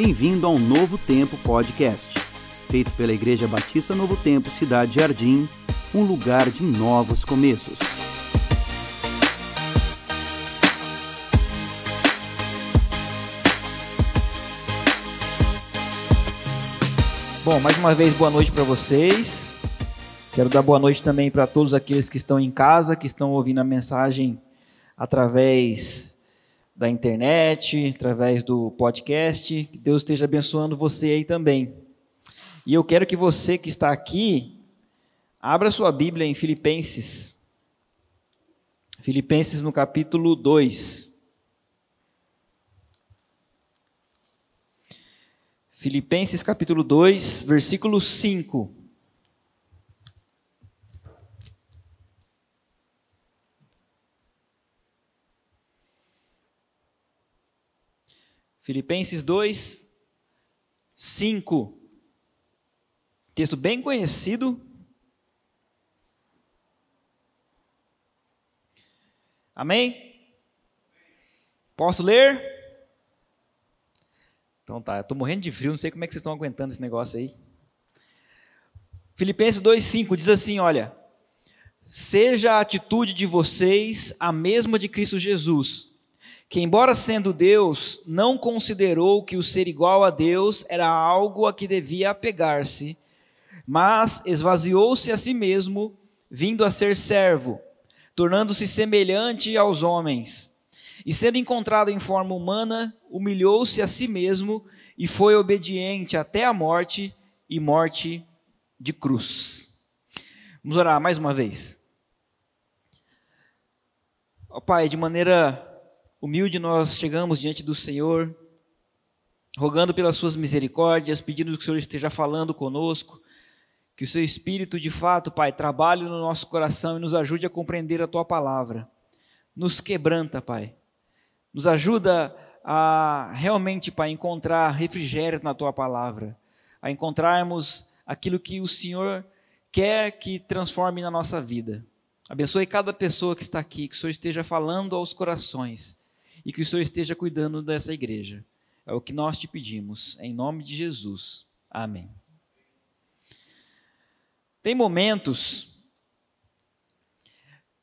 Bem-vindo ao Novo Tempo Podcast, feito pela Igreja Batista Novo Tempo Cidade Jardim, um lugar de novos começos. Bom, mais uma vez boa noite para vocês. Quero dar boa noite também para todos aqueles que estão em casa, que estão ouvindo a mensagem através da internet, através do podcast. Que Deus esteja abençoando você aí também. E eu quero que você que está aqui, abra sua Bíblia em Filipenses. Filipenses no capítulo 2. Filipenses capítulo 2, versículo 5. Filipenses 2, 5. Texto bem conhecido. Amém? Posso ler? Então tá, eu estou morrendo de frio, não sei como é que vocês estão aguentando esse negócio aí. Filipenses 2,5 diz assim: olha, seja a atitude de vocês a mesma de Cristo Jesus que, embora sendo Deus, não considerou que o ser igual a Deus era algo a que devia apegar-se, mas esvaziou-se a si mesmo, vindo a ser servo, tornando-se semelhante aos homens. E sendo encontrado em forma humana, humilhou-se a si mesmo e foi obediente até a morte e morte de cruz. Vamos orar mais uma vez. Ó oh, Pai, de maneira humilde nós chegamos diante do Senhor, rogando pelas suas misericórdias, pedindo que o Senhor esteja falando conosco, que o seu Espírito de fato, Pai, trabalhe no nosso coração e nos ajude a compreender a tua palavra. Nos quebranta, Pai. Nos ajuda a realmente, Pai, encontrar refrigério na tua palavra, a encontrarmos aquilo que o Senhor quer que transforme na nossa vida. Abençoe cada pessoa que está aqui, que o Senhor esteja falando aos corações e que o Senhor esteja cuidando dessa igreja. É o que nós te pedimos, em nome de Jesus. Amém. Tem momentos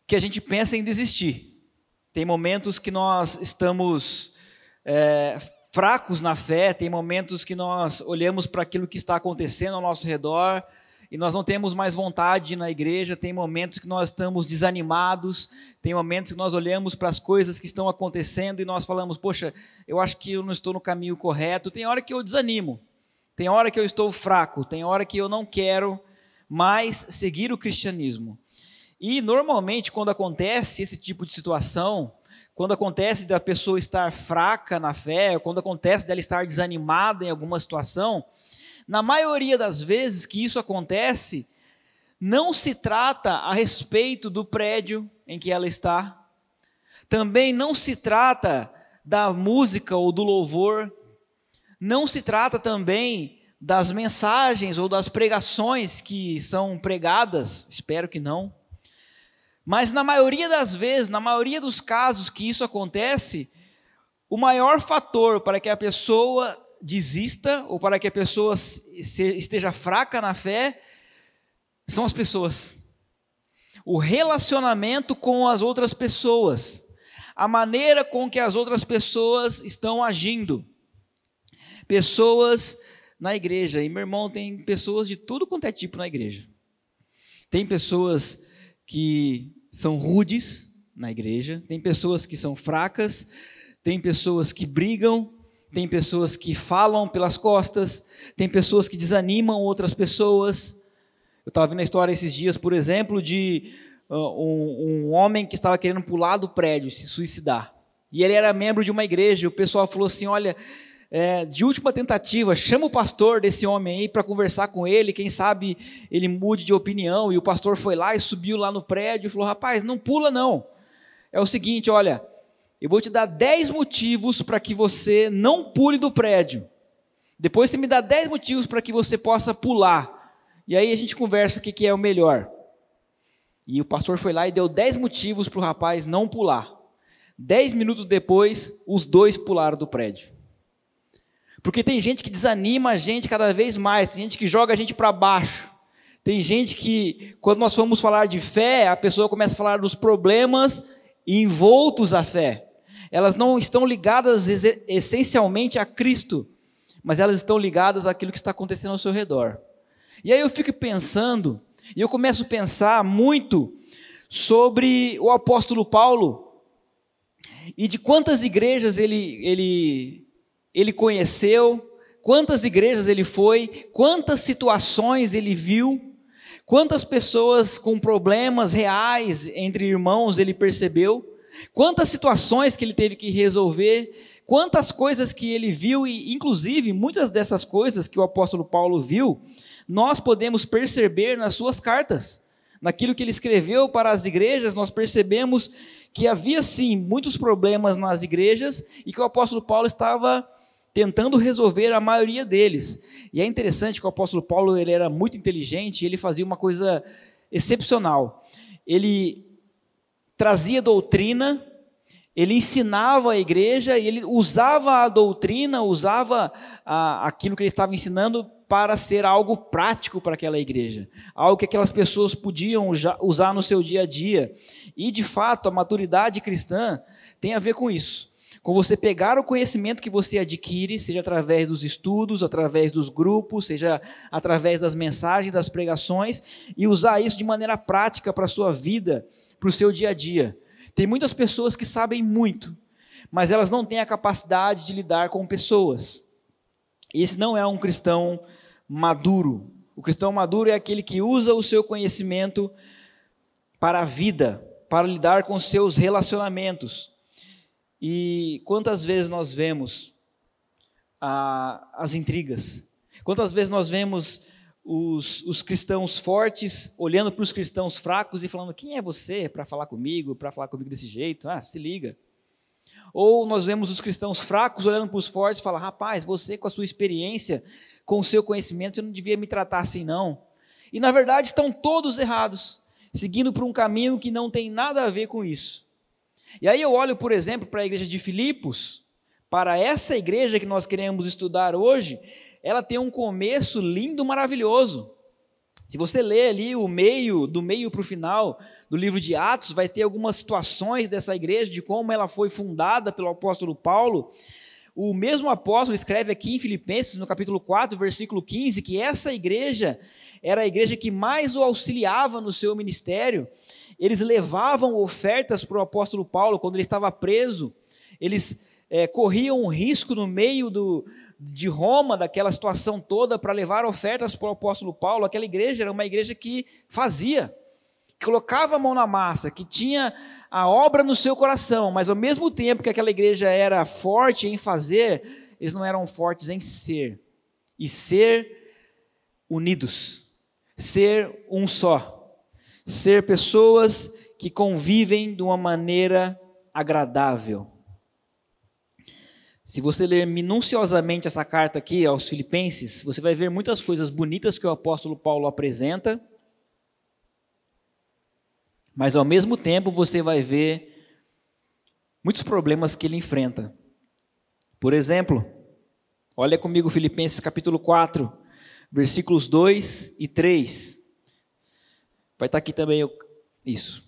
que a gente pensa em desistir. Tem momentos que nós estamos é, fracos na fé, tem momentos que nós olhamos para aquilo que está acontecendo ao nosso redor e nós não temos mais vontade na igreja, tem momentos que nós estamos desanimados, tem momentos que nós olhamos para as coisas que estão acontecendo e nós falamos, poxa, eu acho que eu não estou no caminho correto. Tem hora que eu desanimo, tem hora que eu estou fraco, tem hora que eu não quero mais seguir o cristianismo. E normalmente, quando acontece esse tipo de situação, quando acontece da pessoa estar fraca na fé, quando acontece dela estar desanimada em alguma situação, na maioria das vezes que isso acontece, não se trata a respeito do prédio em que ela está, também não se trata da música ou do louvor, não se trata também das mensagens ou das pregações que são pregadas, espero que não. Mas na maioria das vezes, na maioria dos casos que isso acontece, o maior fator para que a pessoa desista ou para que a pessoa esteja fraca na fé são as pessoas. O relacionamento com as outras pessoas, a maneira com que as outras pessoas estão agindo. Pessoas na igreja, e meu irmão, tem pessoas de tudo quanto é tipo na igreja. Tem pessoas que são rudes na igreja, tem pessoas que são fracas, tem pessoas que brigam, tem pessoas que falam pelas costas, tem pessoas que desanimam outras pessoas. Eu estava vendo a história esses dias, por exemplo, de uh, um, um, homem que estava querendo pular do prédio, se suicidar. E ele era membro de uma igreja, e o pessoal falou assim: olha, é, de última tentativa, chama o pastor desse homem aí para conversar com ele, quem sabe ele mude de opinião. E o pastor foi lá e subiu lá no prédio e falou: rapaz, não pula não. É o seguinte, olha, eu vou te dar 10 motivos para que você não pule do prédio. Depois você me dá 10 motivos para que você possa pular. E aí a gente conversa o que, que é o melhor. E o pastor foi lá e deu 10 motivos para o rapaz não pular. Dez minutos depois, os dois pularam do prédio. Porque tem gente que desanima a gente cada vez mais, tem gente que joga a gente para baixo. Tem gente que, quando nós vamos falar de fé, a pessoa começa a falar dos problemas envoltos à fé. Elas não estão ligadas essencialmente a Cristo, mas elas estão ligadas àquilo que está acontecendo ao seu redor. E aí eu fico pensando, e eu começo a pensar muito sobre o apóstolo Paulo e de quantas igrejas ele, ele, ele conheceu, quantas igrejas ele foi, quantas situações ele viu, quantas pessoas com problemas reais entre irmãos ele percebeu, quantas situações que ele teve que resolver, quantas coisas que ele viu, e inclusive muitas dessas coisas que o apóstolo Paulo viu, nós podemos perceber nas suas cartas. Naquilo que ele escreveu para as igrejas, nós percebemos que havia sim muitos problemas nas igrejas e que o apóstolo Paulo estava tentando resolver a maioria deles. E é interessante que o apóstolo Paulo ele era muito inteligente e ele fazia uma coisa excepcional. Ele trazia doutrina ele ensinava a igreja e ele usava a doutrina, usava a, aquilo que ele estava ensinando para ser algo prático para aquela igreja, algo que aquelas pessoas podiam usar no seu dia a dia. E de fato, a maturidade cristã tem a ver com isso. Com você pegar o conhecimento que você adquire, seja através dos estudos, através dos grupos, seja através das mensagens, das pregações, e usar isso de maneira prática para a sua vida, para o seu dia a dia. Tem muitas pessoas que sabem muito, mas elas não têm a capacidade de lidar com pessoas. Esse não é um cristão maduro. O cristão maduro é aquele que usa o seu conhecimento para a vida, para lidar com seus relacionamentos. E quantas vezes nós vemos ah, as intrigas? Quantas vezes nós vemos os, os cristãos fortes olhando para os cristãos fracos e falando: quem é você para falar comigo, para falar comigo desse jeito? Ah, se liga. Ou nós vemos os cristãos fracos olhando para os fortes e falam: rapaz, você com a sua experiência, com o seu conhecimento, você não devia me tratar assim, não. E na verdade estão todos errados, seguindo por um caminho que não tem nada a ver com isso. E aí eu olho, por exemplo, para a igreja de Filipos, para essa igreja que nós queremos estudar hoje, ela tem um começo lindo, maravilhoso. Se você ler ali o meio, do meio para o final do livro de Atos, vai ter algumas situações dessa igreja, de como ela foi fundada pelo apóstolo Paulo. O mesmo apóstolo escreve aqui em Filipenses, no capítulo 4, versículo 15, que essa igreja era a igreja que mais o auxiliava no seu ministério. Eles levavam ofertas para o apóstolo Paulo quando ele estava preso. Eles é, corriam um risco no meio do, de Roma, daquela situação toda, para levar ofertas para o apóstolo Paulo, aquela igreja era uma igreja que fazia, que colocava a mão na massa, que tinha a obra no seu coração, mas ao mesmo tempo que aquela igreja era forte em fazer, eles não eram fortes em ser, e ser unidos, ser um só, ser pessoas que convivem de uma maneira agradável. Se você ler minuciosamente essa carta aqui aos Filipenses, você vai ver muitas coisas bonitas que o apóstolo Paulo apresenta, mas ao mesmo tempo você vai ver muitos problemas que ele enfrenta. Por exemplo, olha comigo Filipenses capítulo 4, versículos 2 e 3. Vai estar aqui também isso.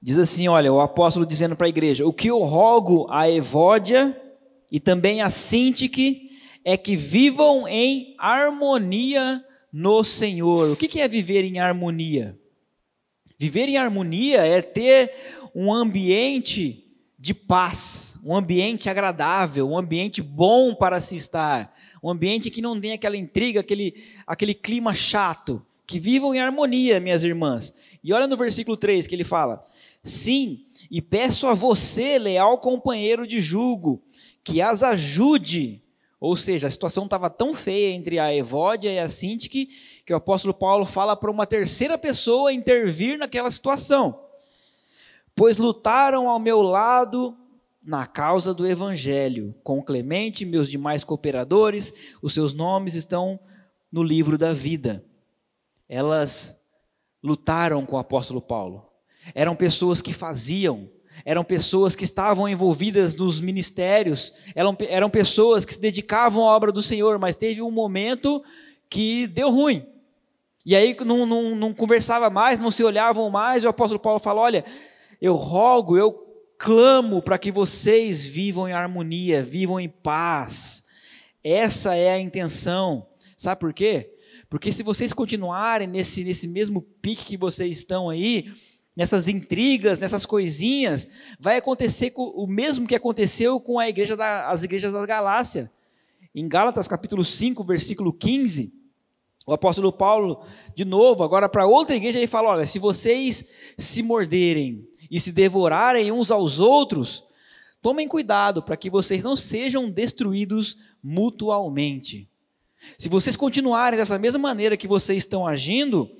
Diz assim: olha, o apóstolo dizendo para a igreja: O que eu rogo a Evódia e também a Sintique é que vivam em harmonia no Senhor. O que é viver em harmonia? Viver em harmonia é ter um ambiente de paz, um ambiente agradável, um ambiente bom para se estar, um ambiente que não tem aquela intriga, aquele, aquele clima chato. Que vivam em harmonia, minhas irmãs. E olha no versículo 3 que ele fala: Sim, e peço a você, leal companheiro de julgo, que as ajude. Ou seja, a situação estava tão feia entre a Evódia e a Sintique que o apóstolo Paulo fala para uma terceira pessoa intervir naquela situação. Pois lutaram ao meu lado na causa do evangelho, com Clemente e meus demais cooperadores, os seus nomes estão no livro da vida. Elas lutaram com o apóstolo Paulo eram pessoas que faziam, eram pessoas que estavam envolvidas nos ministérios, eram, eram pessoas que se dedicavam à obra do Senhor, mas teve um momento que deu ruim. E aí não, não, não conversava mais, não se olhavam mais, e o apóstolo Paulo fala: Olha, eu rogo, eu clamo para que vocês vivam em harmonia, vivam em paz. Essa é a intenção. Sabe por quê? Porque se vocês continuarem nesse, nesse mesmo pique que vocês estão aí, nessas intrigas, nessas coisinhas, vai acontecer o mesmo que aconteceu com a igreja da, as igrejas da Galácia. Em Gálatas capítulo 5, versículo 15, o apóstolo Paulo, de novo, agora para outra igreja, ele fala: olha, se vocês se morderem e se devorarem uns aos outros, tomem cuidado para que vocês não sejam destruídos mutualmente. Se vocês continuarem dessa mesma maneira que vocês estão agindo,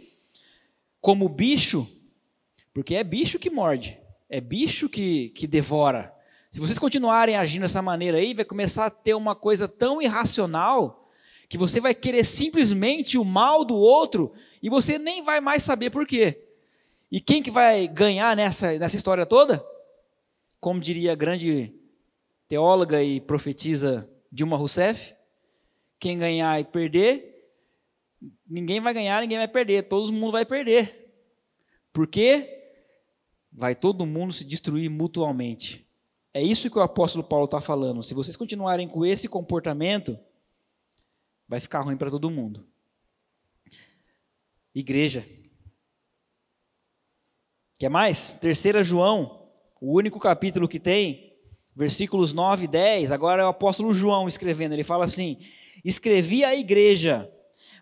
como bicho, porque é bicho que morde, é bicho que, que devora. Se vocês continuarem agindo dessa maneira aí, vai começar a ter uma coisa tão irracional que você vai querer simplesmente o mal do outro e você nem vai mais saber por quê. E quem que vai ganhar nessa, nessa história toda? Como diria a grande teóloga e profetisa Dilma Rousseff, quem ganhar e perder, ninguém vai ganhar, ninguém vai perder, todo mundo vai perder. Por quê? Vai todo mundo se destruir mutuamente. É isso que o apóstolo Paulo está falando. Se vocês continuarem com esse comportamento, vai ficar ruim para todo mundo. Igreja. Quer mais? Terceira João, o único capítulo que tem, versículos 9 e 10. Agora é o apóstolo João escrevendo. Ele fala assim: escrevi à igreja,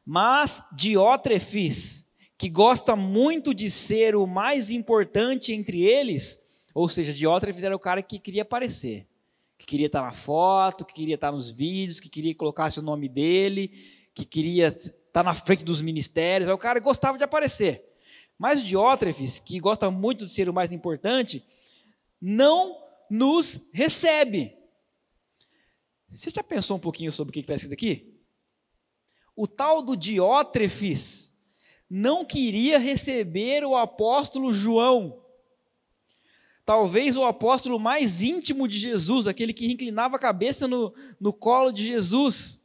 mas Diótrefes, que gosta muito de ser o mais importante entre eles, ou seja, Diótrefes era o cara que queria aparecer, que queria estar na foto, que queria estar nos vídeos, que queria colocar o nome dele, que queria estar na frente dos ministérios, o cara gostava de aparecer. Mas Diótrefes, que gosta muito de ser o mais importante, não nos recebe. Você já pensou um pouquinho sobre o que está escrito aqui? O tal do Diótrefes não queria receber o apóstolo João. Talvez o apóstolo mais íntimo de Jesus, aquele que inclinava a cabeça no, no colo de Jesus,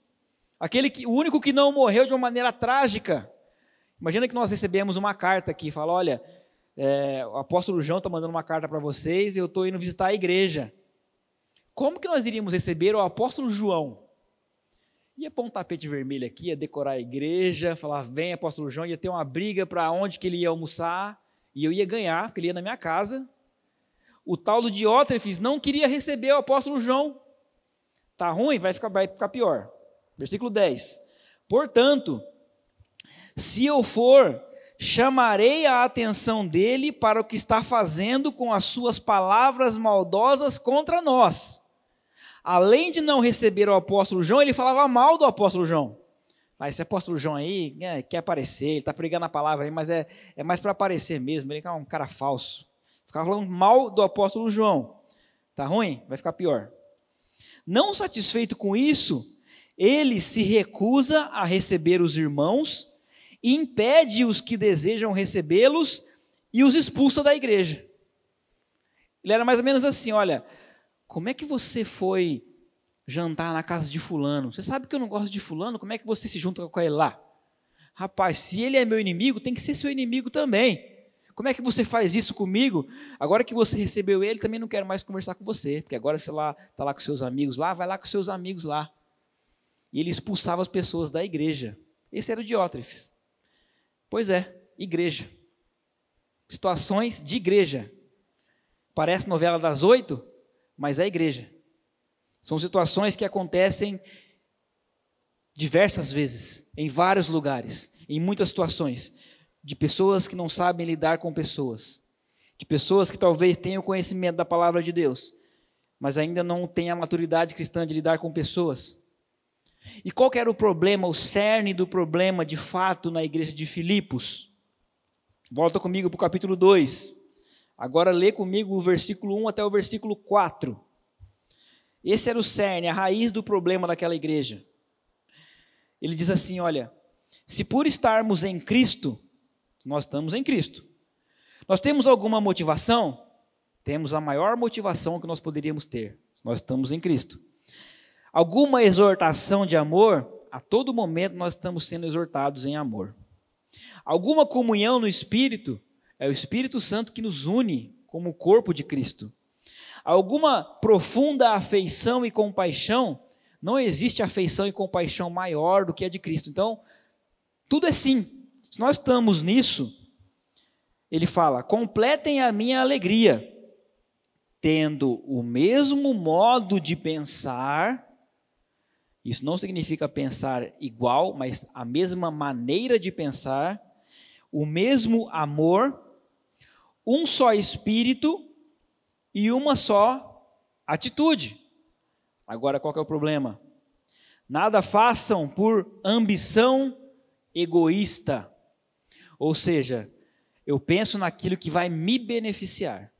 aquele que, o único que não morreu de uma maneira trágica. Imagina que nós recebemos uma carta aqui, fala, olha, é, o apóstolo João está mandando uma carta para vocês eu estou indo visitar a igreja. Como que nós iríamos receber o apóstolo João? Ia pôr um tapete vermelho aqui, ia decorar a igreja, falar, vem apóstolo João, ia ter uma briga para onde que ele ia almoçar, e eu ia ganhar, porque ele ia na minha casa. O tal do Diótrefes não queria receber o apóstolo João. Tá ruim? Vai ficar, vai ficar pior. Versículo 10. Portanto, se eu for, chamarei a atenção dele para o que está fazendo com as suas palavras maldosas contra nós além de não receber o apóstolo João, ele falava mal do apóstolo João. Mas esse apóstolo João aí é, quer aparecer, ele está pregando a palavra aí, mas é, é mais para aparecer mesmo, ele é um cara falso. Ficava falando mal do apóstolo João. Tá ruim? Vai ficar pior. Não satisfeito com isso, ele se recusa a receber os irmãos, impede os que desejam recebê-los e os expulsa da igreja. Ele era mais ou menos assim: olha, como é que você foi jantar na casa de fulano? Você sabe que eu não gosto de fulano, como é que você se junta com ele lá? Rapaz, se ele é meu inimigo, tem que ser seu inimigo também. Como é que você faz isso comigo? Agora que você recebeu ele, também não quero mais conversar com você, porque agora você lá está lá com seus amigos lá, vai lá com seus amigos lá. E ele expulsava as pessoas da igreja. Esse era o Diótrefes. Pois é, igreja. Situações de igreja. Parece novela das oito, mas é a igreja. São situações que acontecem diversas vezes, em vários lugares, em muitas situações, de pessoas que não sabem lidar com pessoas, de pessoas que talvez tenham conhecimento da palavra de Deus, mas ainda não têm a maturidade cristã de lidar com pessoas. E qual era o problema, o cerne do problema de fato na igreja de Filipos? Volta comigo para o capítulo 2. Agora lê comigo o versículo 1 até o versículo 4. Esse era o cerne, a raiz do problema daquela igreja. Ele diz assim: olha, se por estarmos em Cristo, nós estamos em Cristo, nós temos alguma motivação? Temos a maior motivação que nós poderíamos ter. Nós estamos em Cristo. Alguma exortação de amor, a todo momento nós estamos sendo exortados em amor. Alguma comunhão no Espírito, é o Espírito Santo que nos une como o corpo de Cristo. Alguma profunda afeição e compaixão, não existe afeição e compaixão maior do que a de Cristo. Então, tudo é sim. Se nós estamos nisso, ele fala: completem a minha alegria, tendo o mesmo modo de pensar. Isso não significa pensar igual, mas a mesma maneira de pensar, o mesmo amor, um só espírito e uma só atitude. Agora qual é o problema? Nada façam por ambição egoísta. Ou seja, eu penso naquilo que vai me beneficiar.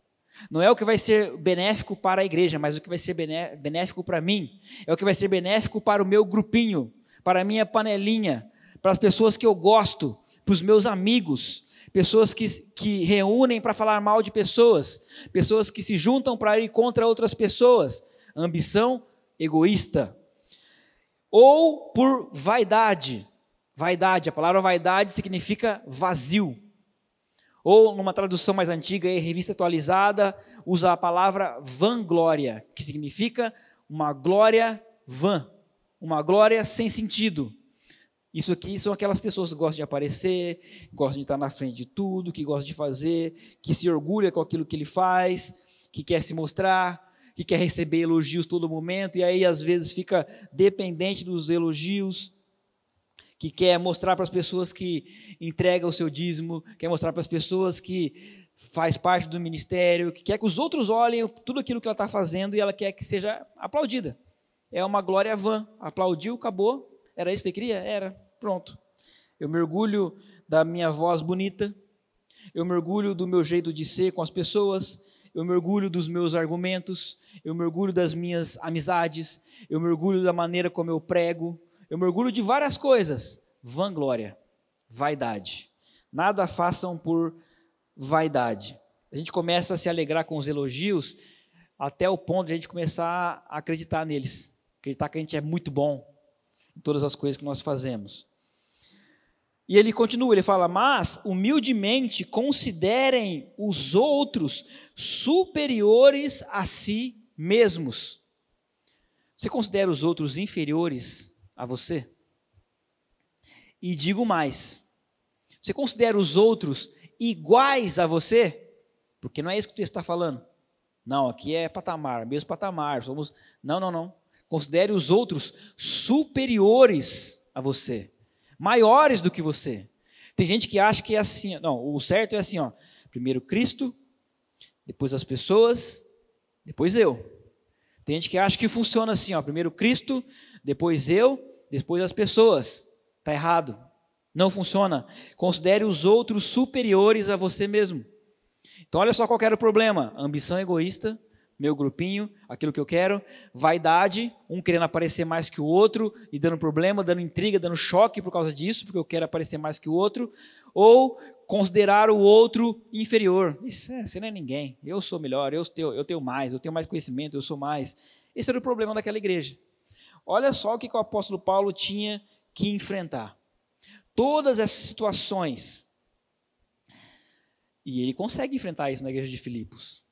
Não é o que vai ser benéfico para a igreja, mas o que vai ser benéfico para mim. É o que vai ser benéfico para o meu grupinho, para a minha panelinha, para as pessoas que eu gosto, para os meus amigos, pessoas que, que reúnem para falar mal de pessoas, pessoas que se juntam para ir contra outras pessoas. Ambição egoísta. Ou por vaidade. Vaidade, a palavra vaidade significa vazio. Ou numa tradução mais antiga, revista atualizada, usa a palavra vanglória, que significa uma glória vã, uma glória sem sentido. Isso aqui são aquelas pessoas que gostam de aparecer, gostam de estar na frente de tudo, que gostam de fazer, que se orgulha com aquilo que ele faz, que quer se mostrar, que quer receber elogios todo momento, e aí às vezes fica dependente dos elogios que quer mostrar para as pessoas que entrega o seu dízimo, quer mostrar para as pessoas que faz parte do ministério, que quer que os outros olhem tudo aquilo que ela está fazendo e ela quer que seja aplaudida. É uma glória vã. Aplaudiu, acabou. Era isso que você queria? Era. Pronto. Eu mergulho da minha voz bonita, eu mergulho do meu jeito de ser com as pessoas, eu mergulho dos meus argumentos, eu mergulho das minhas amizades, eu mergulho da maneira como eu prego, eu me orgulho de várias coisas. Vanglória, vaidade. Nada façam por vaidade. A gente começa a se alegrar com os elogios até o ponto de a gente começar a acreditar neles. Acreditar que a gente é muito bom em todas as coisas que nós fazemos. E ele continua, ele fala: Mas, humildemente, considerem os outros superiores a si mesmos. Você considera os outros inferiores a você. E digo mais: você considera os outros iguais a você? Porque não é isso que o texto está falando. Não, aqui é patamar, mesmo patamar. Somos. Não, não, não. Considere os outros superiores a você, maiores do que você. Tem gente que acha que é assim. Não, o certo é assim, ó. Primeiro Cristo, depois as pessoas, depois eu. Tem gente que acha que funciona assim, ó. Primeiro Cristo, depois eu, depois as pessoas. Está errado. Não funciona. Considere os outros superiores a você mesmo. Então, olha só qual era o problema: ambição egoísta, meu grupinho, aquilo que eu quero, vaidade, um querendo aparecer mais que o outro e dando problema, dando intriga, dando choque por causa disso, porque eu quero aparecer mais que o outro, ou considerar o outro inferior. Isso é, você não é ninguém, eu sou melhor, eu tenho, eu tenho mais, eu tenho mais conhecimento, eu sou mais. Esse era o problema daquela igreja. Olha só o que o apóstolo Paulo tinha que enfrentar. Todas essas situações. E ele consegue enfrentar isso na igreja de Filipos.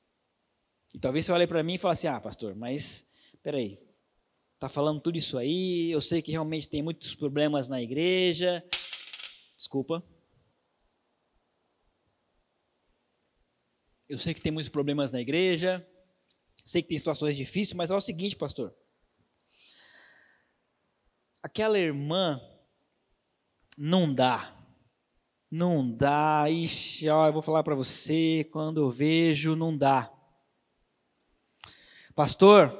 E talvez você olhe para mim e fale assim: ah, pastor, mas peraí, está falando tudo isso aí, eu sei que realmente tem muitos problemas na igreja. Desculpa. Eu sei que tem muitos problemas na igreja, sei que tem situações difíceis, mas é o seguinte, pastor aquela irmã não dá. Não dá. Ixi, ó, eu vou falar para você, quando eu vejo, não dá. Pastor,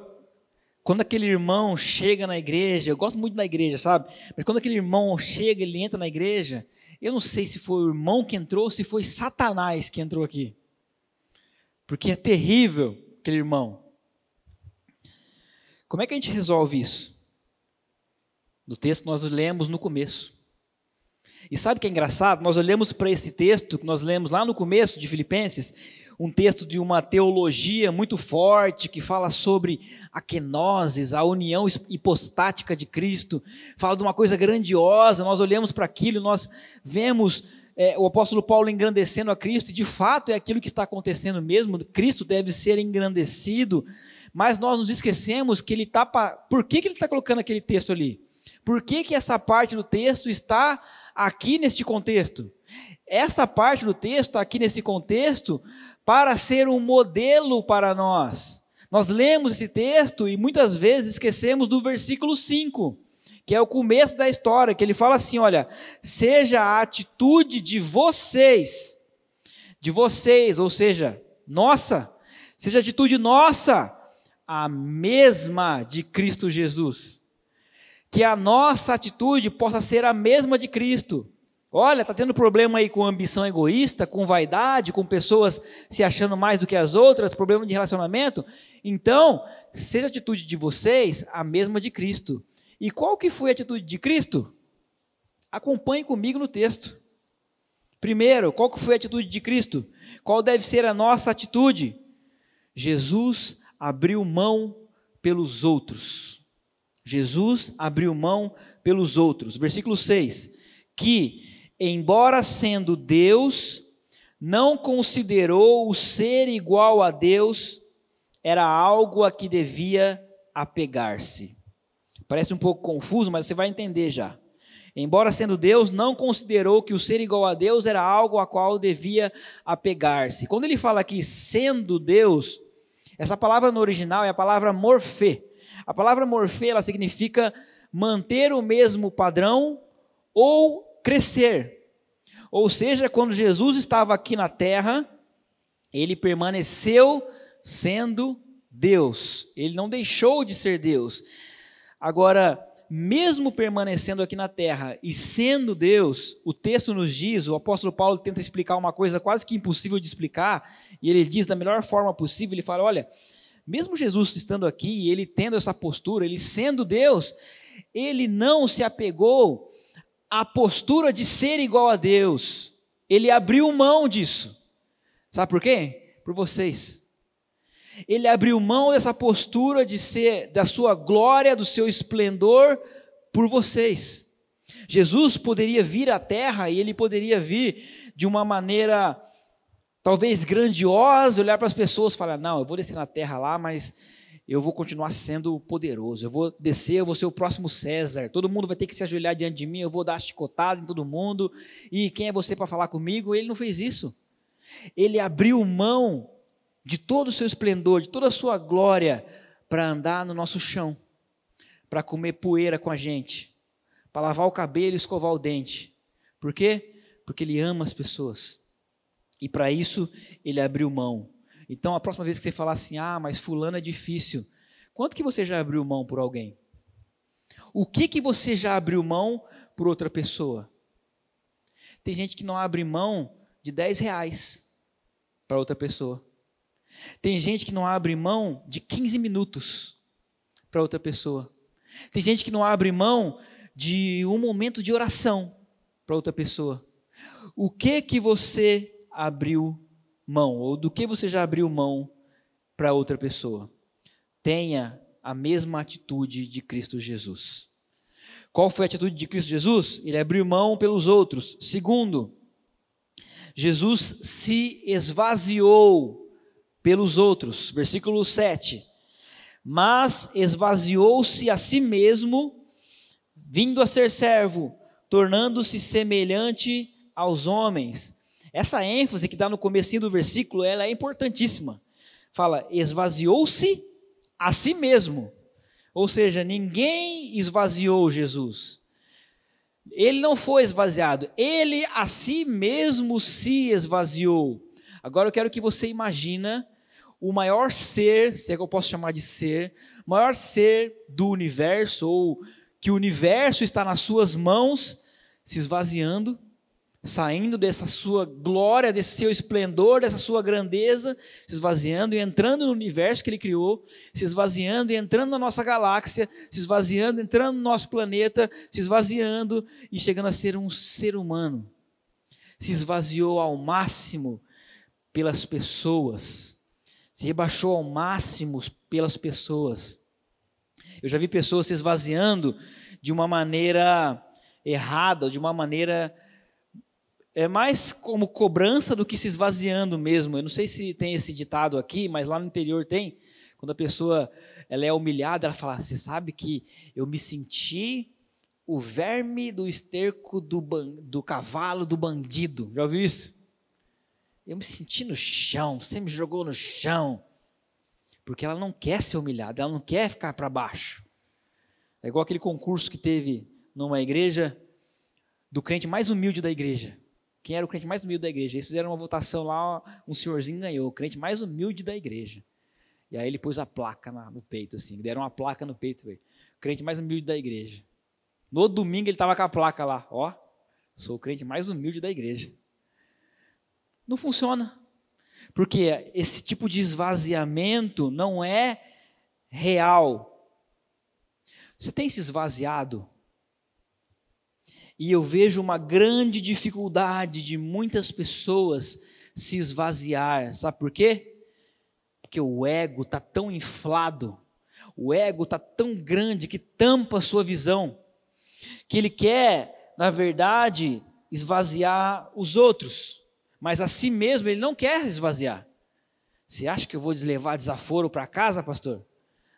quando aquele irmão chega na igreja, eu gosto muito da igreja, sabe? Mas quando aquele irmão chega, ele entra na igreja, eu não sei se foi o irmão que entrou ou se foi Satanás que entrou aqui. Porque é terrível aquele irmão. Como é que a gente resolve isso? do texto que nós lemos no começo. E sabe o que é engraçado? Nós olhamos para esse texto que nós lemos lá no começo de Filipenses, um texto de uma teologia muito forte que fala sobre a kenosis, a união hipostática de Cristo, fala de uma coisa grandiosa. Nós olhamos para aquilo, nós vemos é, o apóstolo Paulo engrandecendo a Cristo, e de fato é aquilo que está acontecendo mesmo. Cristo deve ser engrandecido, mas nós nos esquecemos que ele está. Por que, que ele está colocando aquele texto ali? Por que, que essa parte do texto está aqui neste contexto? Essa parte do texto aqui nesse contexto para ser um modelo para nós. Nós lemos esse texto e muitas vezes esquecemos do versículo 5, que é o começo da história, que ele fala assim: olha, seja a atitude de vocês, de vocês, ou seja, nossa, seja a atitude nossa, a mesma de Cristo Jesus. Que a nossa atitude possa ser a mesma de Cristo. Olha, está tendo problema aí com ambição egoísta, com vaidade, com pessoas se achando mais do que as outras, problema de relacionamento. Então, seja a atitude de vocês a mesma de Cristo. E qual que foi a atitude de Cristo? Acompanhe comigo no texto. Primeiro, qual que foi a atitude de Cristo? Qual deve ser a nossa atitude? Jesus abriu mão pelos outros. Jesus abriu mão pelos outros. Versículo 6. Que embora sendo Deus, não considerou o ser igual a Deus era algo a que devia apegar-se. Parece um pouco confuso, mas você vai entender já. Embora sendo Deus, não considerou que o ser igual a Deus era algo a qual devia apegar-se. Quando ele fala aqui sendo Deus, essa palavra no original é a palavra morfê. A palavra morfê ela significa manter o mesmo padrão ou crescer. Ou seja, quando Jesus estava aqui na terra, ele permaneceu sendo Deus. Ele não deixou de ser Deus. Agora, mesmo permanecendo aqui na terra e sendo Deus, o texto nos diz, o apóstolo Paulo tenta explicar uma coisa quase que impossível de explicar, e ele diz da melhor forma possível, ele fala, olha, mesmo Jesus estando aqui, ele tendo essa postura, ele sendo Deus, ele não se apegou a postura de ser igual a Deus. Ele abriu mão disso. Sabe por quê? Por vocês. Ele abriu mão dessa postura de ser da sua glória, do seu esplendor por vocês. Jesus poderia vir à terra e ele poderia vir de uma maneira talvez grandiosa, olhar para as pessoas e falar: "Não, eu vou descer na terra lá, mas eu vou continuar sendo poderoso. Eu vou descer, eu vou ser o próximo César. Todo mundo vai ter que se ajoelhar diante de mim, eu vou dar chicotada em todo mundo. E quem é você para falar comigo? Ele não fez isso. Ele abriu mão de todo o seu esplendor, de toda a sua glória, para andar no nosso chão, para comer poeira com a gente, para lavar o cabelo e escovar o dente. Por quê? Porque ele ama as pessoas. E para isso ele abriu mão. Então, a próxima vez que você falar assim, ah, mas fulano é difícil, quanto que você já abriu mão por alguém? O que que você já abriu mão por outra pessoa? Tem gente que não abre mão de 10 reais para outra pessoa. Tem gente que não abre mão de 15 minutos para outra pessoa. Tem gente que não abre mão de um momento de oração para outra pessoa. O que que você abriu mão, ou do que você já abriu mão para outra pessoa. Tenha a mesma atitude de Cristo Jesus. Qual foi a atitude de Cristo Jesus? Ele abriu mão pelos outros. Segundo, Jesus se esvaziou pelos outros. Versículo 7. Mas esvaziou-se a si mesmo, vindo a ser servo, tornando-se semelhante aos homens essa ênfase que está no comecinho do versículo, ela é importantíssima. Fala, esvaziou-se a si mesmo. Ou seja, ninguém esvaziou Jesus. Ele não foi esvaziado, ele a si mesmo se esvaziou. Agora eu quero que você imagina o maior ser, se é que eu posso chamar de ser, maior ser do universo, ou que o universo está nas suas mãos, se esvaziando saindo dessa sua glória, desse seu esplendor, dessa sua grandeza, se esvaziando e entrando no universo que ele criou, se esvaziando e entrando na nossa galáxia, se esvaziando, entrando no nosso planeta, se esvaziando e chegando a ser um ser humano. Se esvaziou ao máximo pelas pessoas, se rebaixou ao máximo pelas pessoas. Eu já vi pessoas se esvaziando de uma maneira errada, de uma maneira é mais como cobrança do que se esvaziando mesmo. Eu não sei se tem esse ditado aqui, mas lá no interior tem. Quando a pessoa ela é humilhada, ela fala: "Você sabe que eu me senti o verme do esterco do, do cavalo do bandido". Já ouviu isso? Eu me senti no chão, você me jogou no chão. Porque ela não quer ser humilhada, ela não quer ficar para baixo. É igual aquele concurso que teve numa igreja do crente mais humilde da igreja. Quem era o crente mais humilde da igreja? Eles fizeram uma votação lá, um senhorzinho ganhou, o crente mais humilde da igreja. E aí ele pôs a placa no peito, assim, deram uma placa no peito, véio. crente mais humilde da igreja. No domingo ele estava com a placa lá, ó, sou o crente mais humilde da igreja. Não funciona. Porque esse tipo de esvaziamento não é real. Você tem se esvaziado e eu vejo uma grande dificuldade de muitas pessoas se esvaziar. Sabe por quê? Porque o ego está tão inflado, o ego está tão grande que tampa a sua visão, que ele quer, na verdade, esvaziar os outros, mas a si mesmo ele não quer esvaziar. Você acha que eu vou levar desaforo para casa, pastor?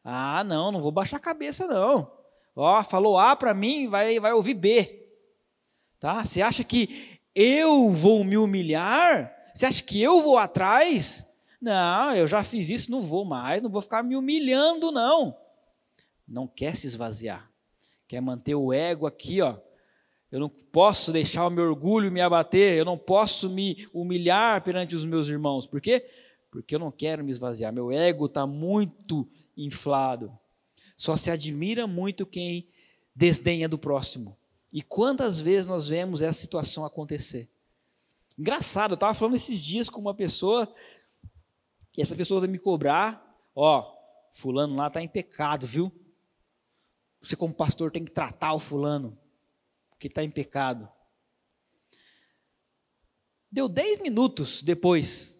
Ah, não, não vou baixar a cabeça, não. Ó, falou A para mim, vai, vai ouvir B. Tá? Você acha que eu vou me humilhar? Você acha que eu vou atrás? Não, eu já fiz isso, não vou mais, não vou ficar me humilhando, não. Não quer se esvaziar. Quer manter o ego aqui, ó. Eu não posso deixar o meu orgulho me abater, eu não posso me humilhar perante os meus irmãos. Por quê? Porque eu não quero me esvaziar. Meu ego está muito inflado. Só se admira muito quem desdenha do próximo. E quantas vezes nós vemos essa situação acontecer? Engraçado, eu estava falando esses dias com uma pessoa, e essa pessoa vai me cobrar, ó, fulano lá está em pecado, viu? Você como pastor tem que tratar o fulano, que está em pecado. Deu dez minutos depois,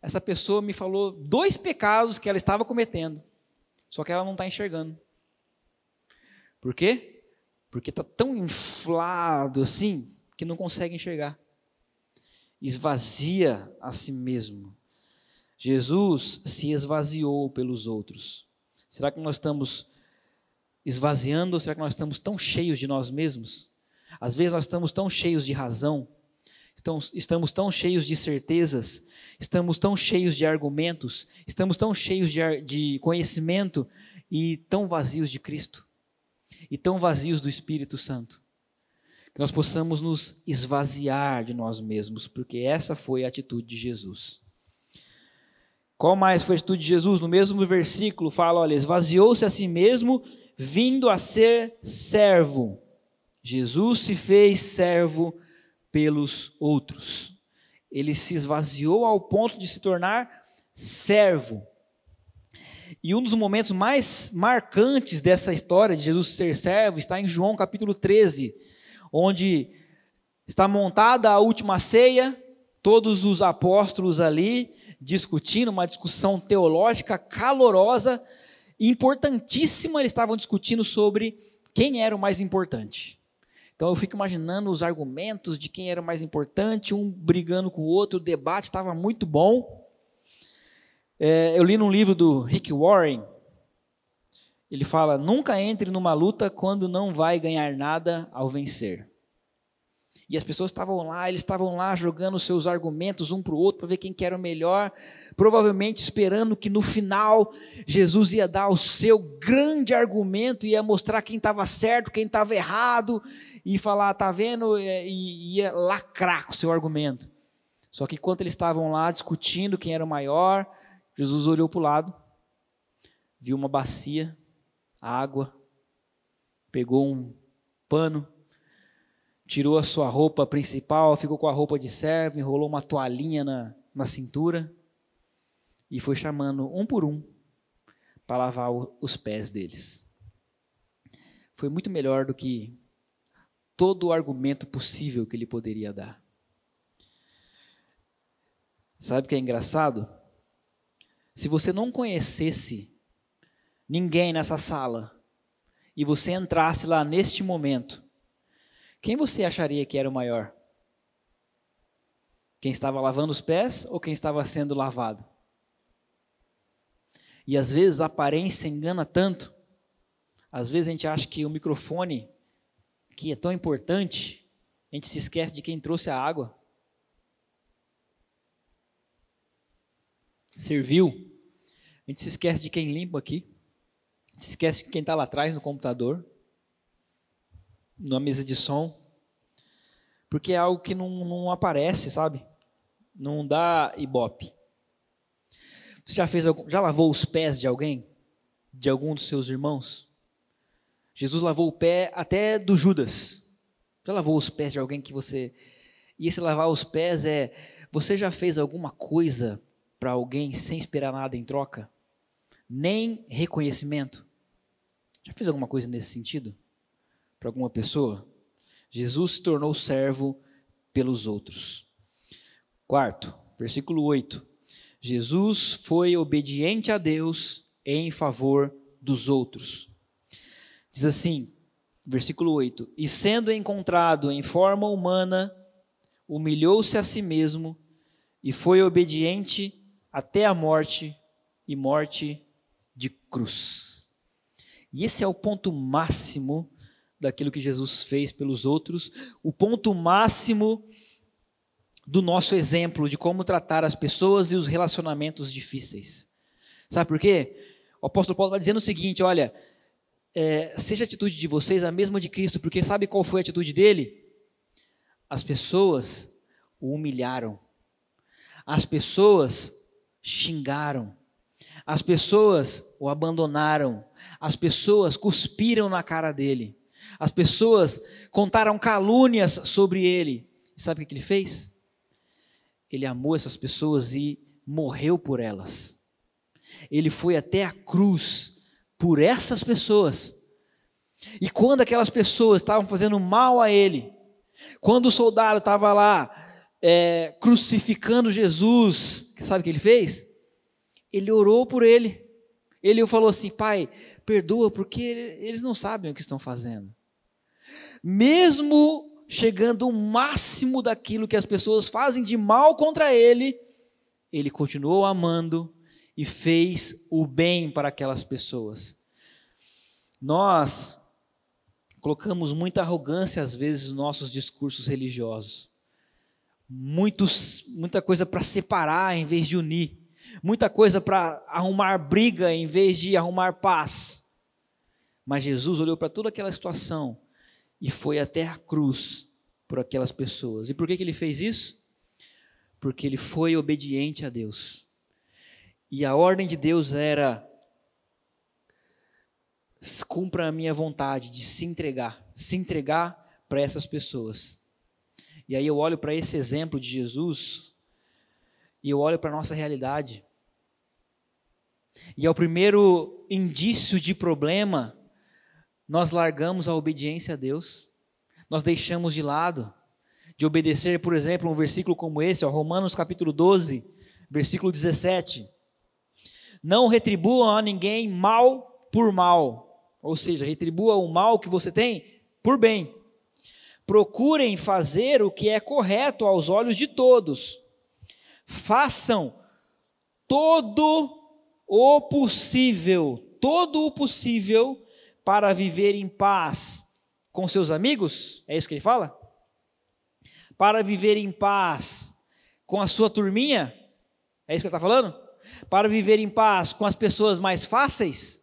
essa pessoa me falou dois pecados que ela estava cometendo, só que ela não está enxergando. Por quê? Porque está tão inflado assim que não consegue enxergar. Esvazia a si mesmo. Jesus se esvaziou pelos outros. Será que nós estamos esvaziando ou será que nós estamos tão cheios de nós mesmos? Às vezes nós estamos tão cheios de razão, estamos, estamos tão cheios de certezas, estamos tão cheios de argumentos, estamos tão cheios de, de conhecimento e tão vazios de Cristo e tão vazios do Espírito Santo. Que nós possamos nos esvaziar de nós mesmos, porque essa foi a atitude de Jesus. Qual mais foi a atitude de Jesus? No mesmo versículo fala: olha, esvaziou-se a si mesmo, vindo a ser servo. Jesus se fez servo pelos outros. Ele se esvaziou ao ponto de se tornar servo. E um dos momentos mais marcantes dessa história de Jesus ser servo está em João capítulo 13, onde está montada a última ceia, todos os apóstolos ali discutindo, uma discussão teológica calorosa, importantíssima, eles estavam discutindo sobre quem era o mais importante. Então eu fico imaginando os argumentos de quem era o mais importante, um brigando com o outro, o debate estava muito bom. É, eu li num livro do Rick Warren, ele fala: nunca entre numa luta quando não vai ganhar nada ao vencer. E as pessoas estavam lá, eles estavam lá jogando seus argumentos um para o outro para ver quem que era o melhor, provavelmente esperando que no final Jesus ia dar o seu grande argumento, ia mostrar quem estava certo, quem estava errado, e falar, tá vendo, e ia lacrar com o seu argumento. Só que enquanto eles estavam lá discutindo quem era o maior, Jesus olhou para o lado, viu uma bacia, água, pegou um pano, tirou a sua roupa principal, ficou com a roupa de servo, enrolou uma toalhinha na, na cintura e foi chamando um por um para lavar os pés deles. Foi muito melhor do que todo o argumento possível que ele poderia dar. Sabe o que é engraçado? Se você não conhecesse ninguém nessa sala e você entrasse lá neste momento, quem você acharia que era o maior? Quem estava lavando os pés ou quem estava sendo lavado? E às vezes a aparência engana tanto. Às vezes a gente acha que o microfone, que é tão importante, a gente se esquece de quem trouxe a água. Serviu. A gente se esquece de quem limpa aqui. A gente se esquece de quem está lá atrás no computador, na mesa de som. Porque é algo que não, não aparece, sabe? Não dá ibope. Você já fez já lavou os pés de alguém? De algum dos seus irmãos? Jesus lavou o pé até do Judas. Já lavou os pés de alguém que você E esse lavar os pés é você já fez alguma coisa para alguém sem esperar nada em troca? Nem reconhecimento? Já fez alguma coisa nesse sentido? Para alguma pessoa? Jesus se tornou servo pelos outros. Quarto, versículo 8. Jesus foi obediente a Deus em favor dos outros. Diz assim, versículo 8: E sendo encontrado em forma humana, humilhou-se a si mesmo e foi obediente até a morte e morte de cruz. E esse é o ponto máximo daquilo que Jesus fez pelos outros, o ponto máximo do nosso exemplo de como tratar as pessoas e os relacionamentos difíceis. Sabe por quê? O apóstolo Paulo está dizendo o seguinte: olha, é, seja a atitude de vocês a mesma de Cristo, porque sabe qual foi a atitude dele? As pessoas o humilharam, as pessoas xingaram, as pessoas o abandonaram, as pessoas cuspiram na cara dele, as pessoas contaram calúnias sobre ele. E sabe o que ele fez? ele amou essas pessoas e morreu por elas. Ele foi até a cruz por essas pessoas. E quando aquelas pessoas estavam fazendo mal a ele, quando o soldado estava lá é, crucificando Jesus, sabe o que ele fez? Ele orou por ele. Ele falou assim: Pai, perdoa, porque eles não sabem o que estão fazendo. Mesmo chegando ao máximo daquilo que as pessoas fazem de mal contra ele, ele continuou amando e fez o bem para aquelas pessoas. Nós colocamos muita arrogância às vezes nos nossos discursos religiosos. Muitos, muita coisa para separar em vez de unir. Muita coisa para arrumar briga em vez de arrumar paz. Mas Jesus olhou para toda aquela situação e foi até a cruz por aquelas pessoas. E por que, que ele fez isso? Porque ele foi obediente a Deus. E a ordem de Deus era: cumpra a minha vontade de se entregar, se entregar para essas pessoas. E aí eu olho para esse exemplo de Jesus e eu olho para a nossa realidade. E ao primeiro indício de problema, nós largamos a obediência a Deus, nós deixamos de lado, de obedecer, por exemplo, um versículo como esse, ó, Romanos capítulo 12, versículo 17. Não retribuam a ninguém mal por mal, ou seja, retribua o mal que você tem por bem. Procurem fazer o que é correto aos olhos de todos. Façam todo o possível, todo o possível para viver em paz com seus amigos, é isso que ele fala? Para viver em paz com a sua turminha, é isso que ele está falando? Para viver em paz com as pessoas mais fáceis,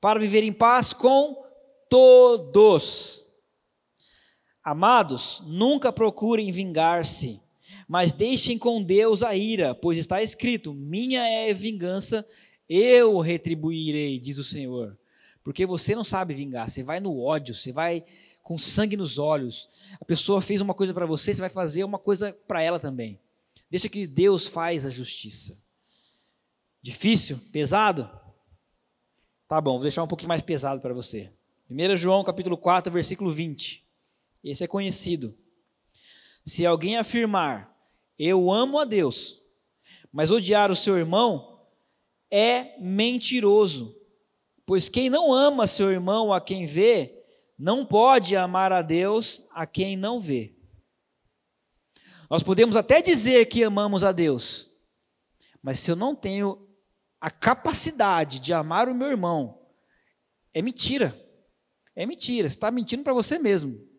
para viver em paz com todos. Amados, nunca procurem vingar-se, mas deixem com Deus a ira, pois está escrito: Minha é vingança, eu retribuirei, diz o Senhor. Porque você não sabe vingar, você vai no ódio, você vai com sangue nos olhos. A pessoa fez uma coisa para você, você vai fazer uma coisa para ela também. Deixa que Deus faz a justiça. Difícil? Pesado? Tá bom, vou deixar um pouquinho mais pesado para você. 1 João capítulo 4, versículo 20. Esse é conhecido. Se alguém afirmar, eu amo a Deus, mas odiar o seu irmão é mentiroso. Pois quem não ama seu irmão a quem vê, não pode amar a Deus a quem não vê. Nós podemos até dizer que amamos a Deus, mas se eu não tenho a capacidade de amar o meu irmão, é mentira. É mentira. Você está mentindo para você mesmo.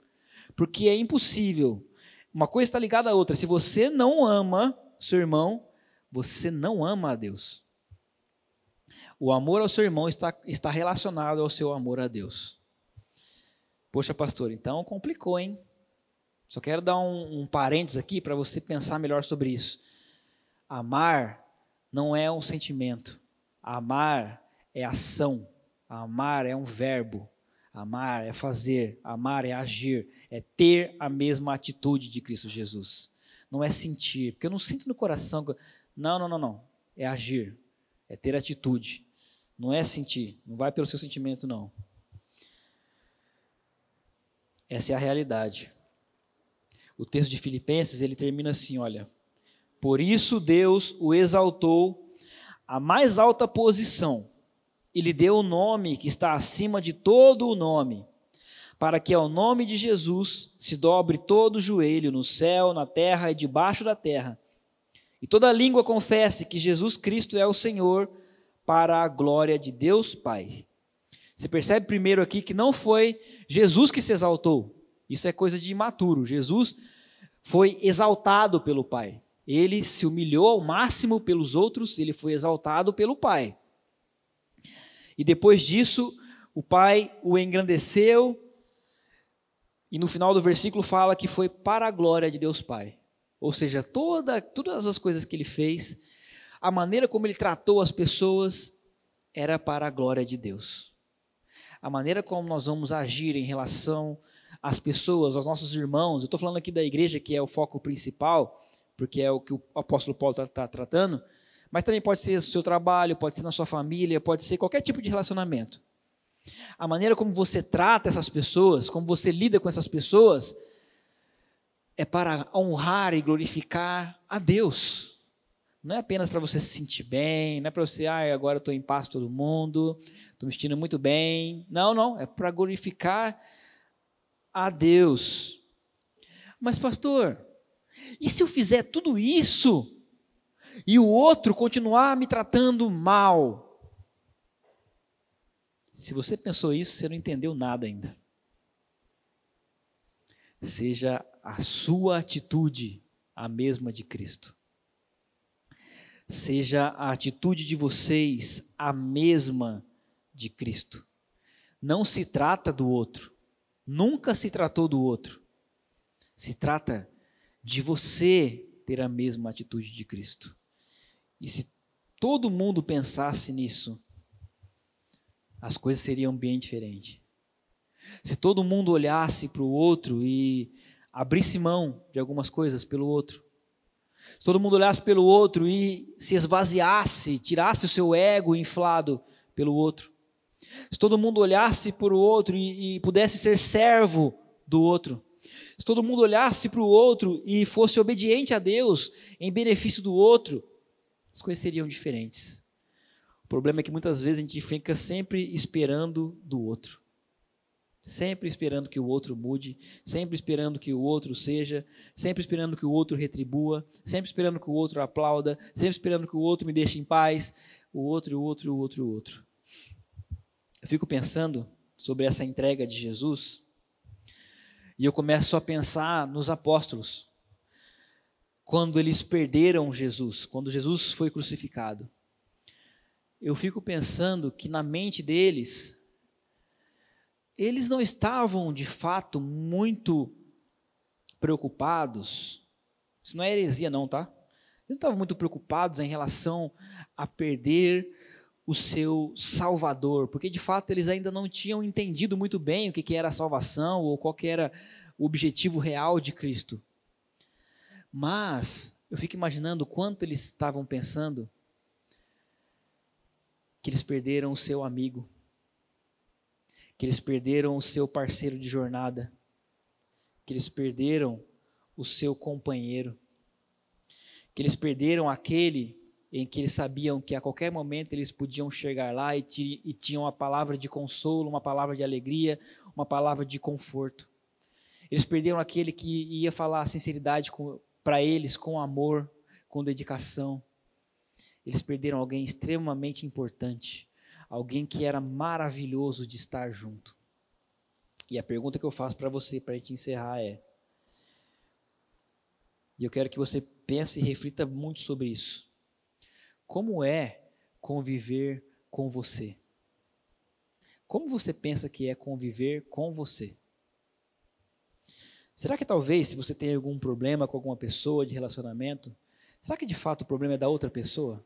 Porque é impossível. Uma coisa está ligada à outra. Se você não ama seu irmão, você não ama a Deus. O amor ao seu irmão está, está relacionado ao seu amor a Deus. Poxa, pastor, então complicou, hein? Só quero dar um, um parênteses aqui para você pensar melhor sobre isso. Amar não é um sentimento. Amar é ação. Amar é um verbo. Amar é fazer. Amar é agir. É ter a mesma atitude de Cristo Jesus. Não é sentir. Porque eu não sinto no coração. Não, não, não, não. É agir. É ter atitude. Não é sentir. Não vai pelo seu sentimento, não. Essa é a realidade. O texto de Filipenses, ele termina assim, olha. Por isso Deus o exaltou à mais alta posição e lhe deu o nome que está acima de todo o nome, para que ao nome de Jesus se dobre todo o joelho no céu, na terra e debaixo da terra, e toda língua confesse que Jesus Cristo é o Senhor, para a glória de Deus Pai. Você percebe primeiro aqui que não foi Jesus que se exaltou. Isso é coisa de imaturo. Jesus foi exaltado pelo Pai. Ele se humilhou ao máximo pelos outros, ele foi exaltado pelo Pai. E depois disso, o Pai o engrandeceu, e no final do versículo fala que foi para a glória de Deus Pai. Ou seja, toda, todas as coisas que ele fez, a maneira como ele tratou as pessoas, era para a glória de Deus. A maneira como nós vamos agir em relação às pessoas, aos nossos irmãos, eu estou falando aqui da igreja, que é o foco principal, porque é o que o apóstolo Paulo está tá tratando, mas também pode ser no seu trabalho, pode ser na sua família, pode ser qualquer tipo de relacionamento. A maneira como você trata essas pessoas, como você lida com essas pessoas, é para honrar e glorificar a Deus. Não é apenas para você se sentir bem, não é para você, ah, agora estou em paz todo mundo, estou me sentindo muito bem. Não, não, é para glorificar a Deus. Mas, pastor, e se eu fizer tudo isso e o outro continuar me tratando mal? Se você pensou isso, você não entendeu nada ainda. Seja a sua atitude a mesma de Cristo. Seja a atitude de vocês a mesma de Cristo. Não se trata do outro. Nunca se tratou do outro. Se trata de você ter a mesma atitude de Cristo. E se todo mundo pensasse nisso, as coisas seriam bem diferentes. Se todo mundo olhasse para o outro e abrisse mão de algumas coisas pelo outro, se todo mundo olhasse pelo outro e se esvaziasse, tirasse o seu ego inflado pelo outro, se todo mundo olhasse para o outro e, e pudesse ser servo do outro, se todo mundo olhasse para o outro e fosse obediente a Deus em benefício do outro, as coisas seriam diferentes. O problema é que muitas vezes a gente fica sempre esperando do outro. Sempre esperando que o outro mude, sempre esperando que o outro seja, sempre esperando que o outro retribua, sempre esperando que o outro aplauda, sempre esperando que o outro me deixe em paz, o outro, o outro, o outro, o outro. Eu fico pensando sobre essa entrega de Jesus e eu começo a pensar nos apóstolos, quando eles perderam Jesus, quando Jesus foi crucificado. Eu fico pensando que na mente deles, eles não estavam de fato muito preocupados. Isso não é heresia, não, tá? Eles não estavam muito preocupados em relação a perder o seu Salvador, porque de fato eles ainda não tinham entendido muito bem o que era a salvação ou qual era o objetivo real de Cristo. Mas eu fico imaginando quanto eles estavam pensando que eles perderam o seu amigo, que eles perderam o seu parceiro de jornada, que eles perderam o seu companheiro, que eles perderam aquele em que eles sabiam que a qualquer momento eles podiam chegar lá e, e tinham uma palavra de consolo, uma palavra de alegria, uma palavra de conforto. Eles perderam aquele que ia falar a sinceridade para eles com amor, com dedicação. Eles perderam alguém extremamente importante, alguém que era maravilhoso de estar junto. E a pergunta que eu faço para você, para a gente encerrar, é: e eu quero que você pense e reflita muito sobre isso. Como é conviver com você? Como você pensa que é conviver com você? Será que talvez, se você tem algum problema com alguma pessoa de relacionamento, será que de fato o problema é da outra pessoa?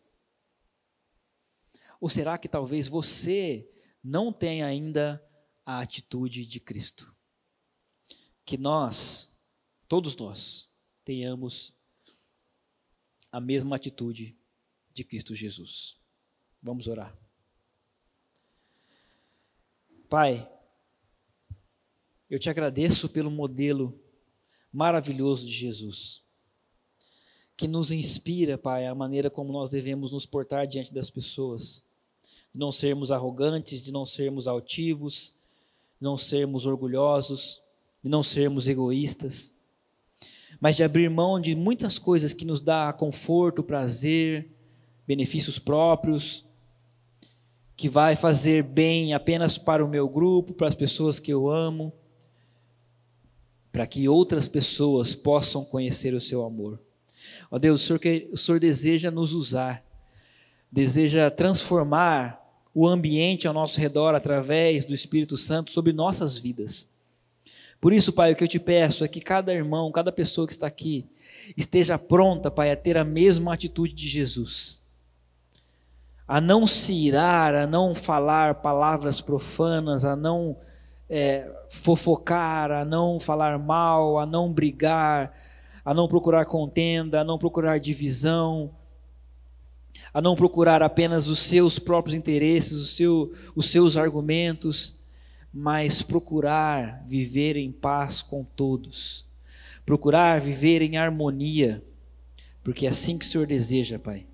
Ou será que talvez você não tenha ainda a atitude de Cristo? Que nós, todos nós, tenhamos a mesma atitude de Cristo Jesus. Vamos orar. Pai, eu te agradeço pelo modelo maravilhoso de Jesus, que nos inspira, Pai, a maneira como nós devemos nos portar diante das pessoas, de não sermos arrogantes, de não sermos altivos, de não sermos orgulhosos, de não sermos egoístas, mas de abrir mão de muitas coisas que nos dá conforto, prazer, benefícios próprios, que vai fazer bem apenas para o meu grupo, para as pessoas que eu amo, para que outras pessoas possam conhecer o seu amor. Ó Deus, o Senhor, que, o Senhor deseja nos usar, deseja transformar o ambiente ao nosso redor através do Espírito Santo sobre nossas vidas. Por isso, Pai, o que eu te peço é que cada irmão, cada pessoa que está aqui, esteja pronta, Pai, a ter a mesma atitude de Jesus a não se irar, a não falar palavras profanas, a não é, fofocar, a não falar mal, a não brigar, a não procurar contenda, a não procurar divisão, a não procurar apenas os seus próprios interesses, os, seu, os seus argumentos, mas procurar viver em paz com todos, procurar viver em harmonia, porque é assim que o Senhor deseja, Pai.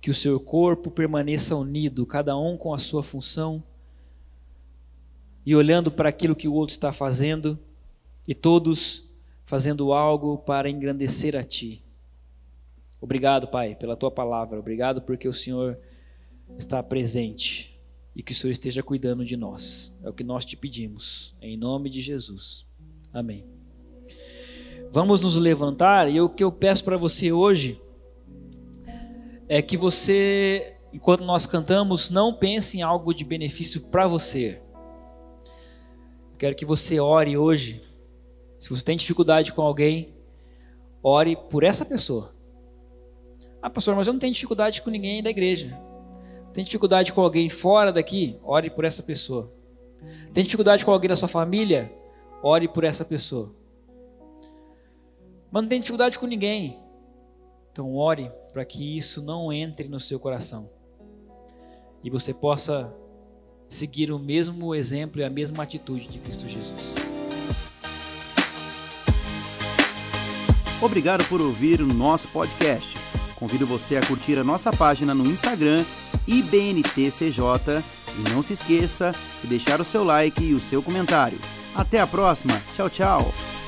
Que o seu corpo permaneça unido, cada um com a sua função, e olhando para aquilo que o outro está fazendo, e todos fazendo algo para engrandecer a Ti. Obrigado, Pai, pela Tua palavra, obrigado porque o Senhor está presente e que o Senhor esteja cuidando de nós. É o que nós te pedimos, em nome de Jesus. Amém. Vamos nos levantar e o que eu peço para você hoje é que você, enquanto nós cantamos, não pense em algo de benefício para você. Quero que você ore hoje. Se você tem dificuldade com alguém, ore por essa pessoa. Ah, pastor, mas eu não tenho dificuldade com ninguém da igreja. Tem dificuldade com alguém fora daqui? Ore por essa pessoa. Tem dificuldade com alguém da sua família? Ore por essa pessoa. Mas não tem dificuldade com ninguém. Então ore para que isso não entre no seu coração e você possa seguir o mesmo exemplo e a mesma atitude de Cristo Jesus. Obrigado por ouvir o nosso podcast. Convido você a curtir a nossa página no Instagram IBNTCJ e não se esqueça de deixar o seu like e o seu comentário. Até a próxima. Tchau, tchau.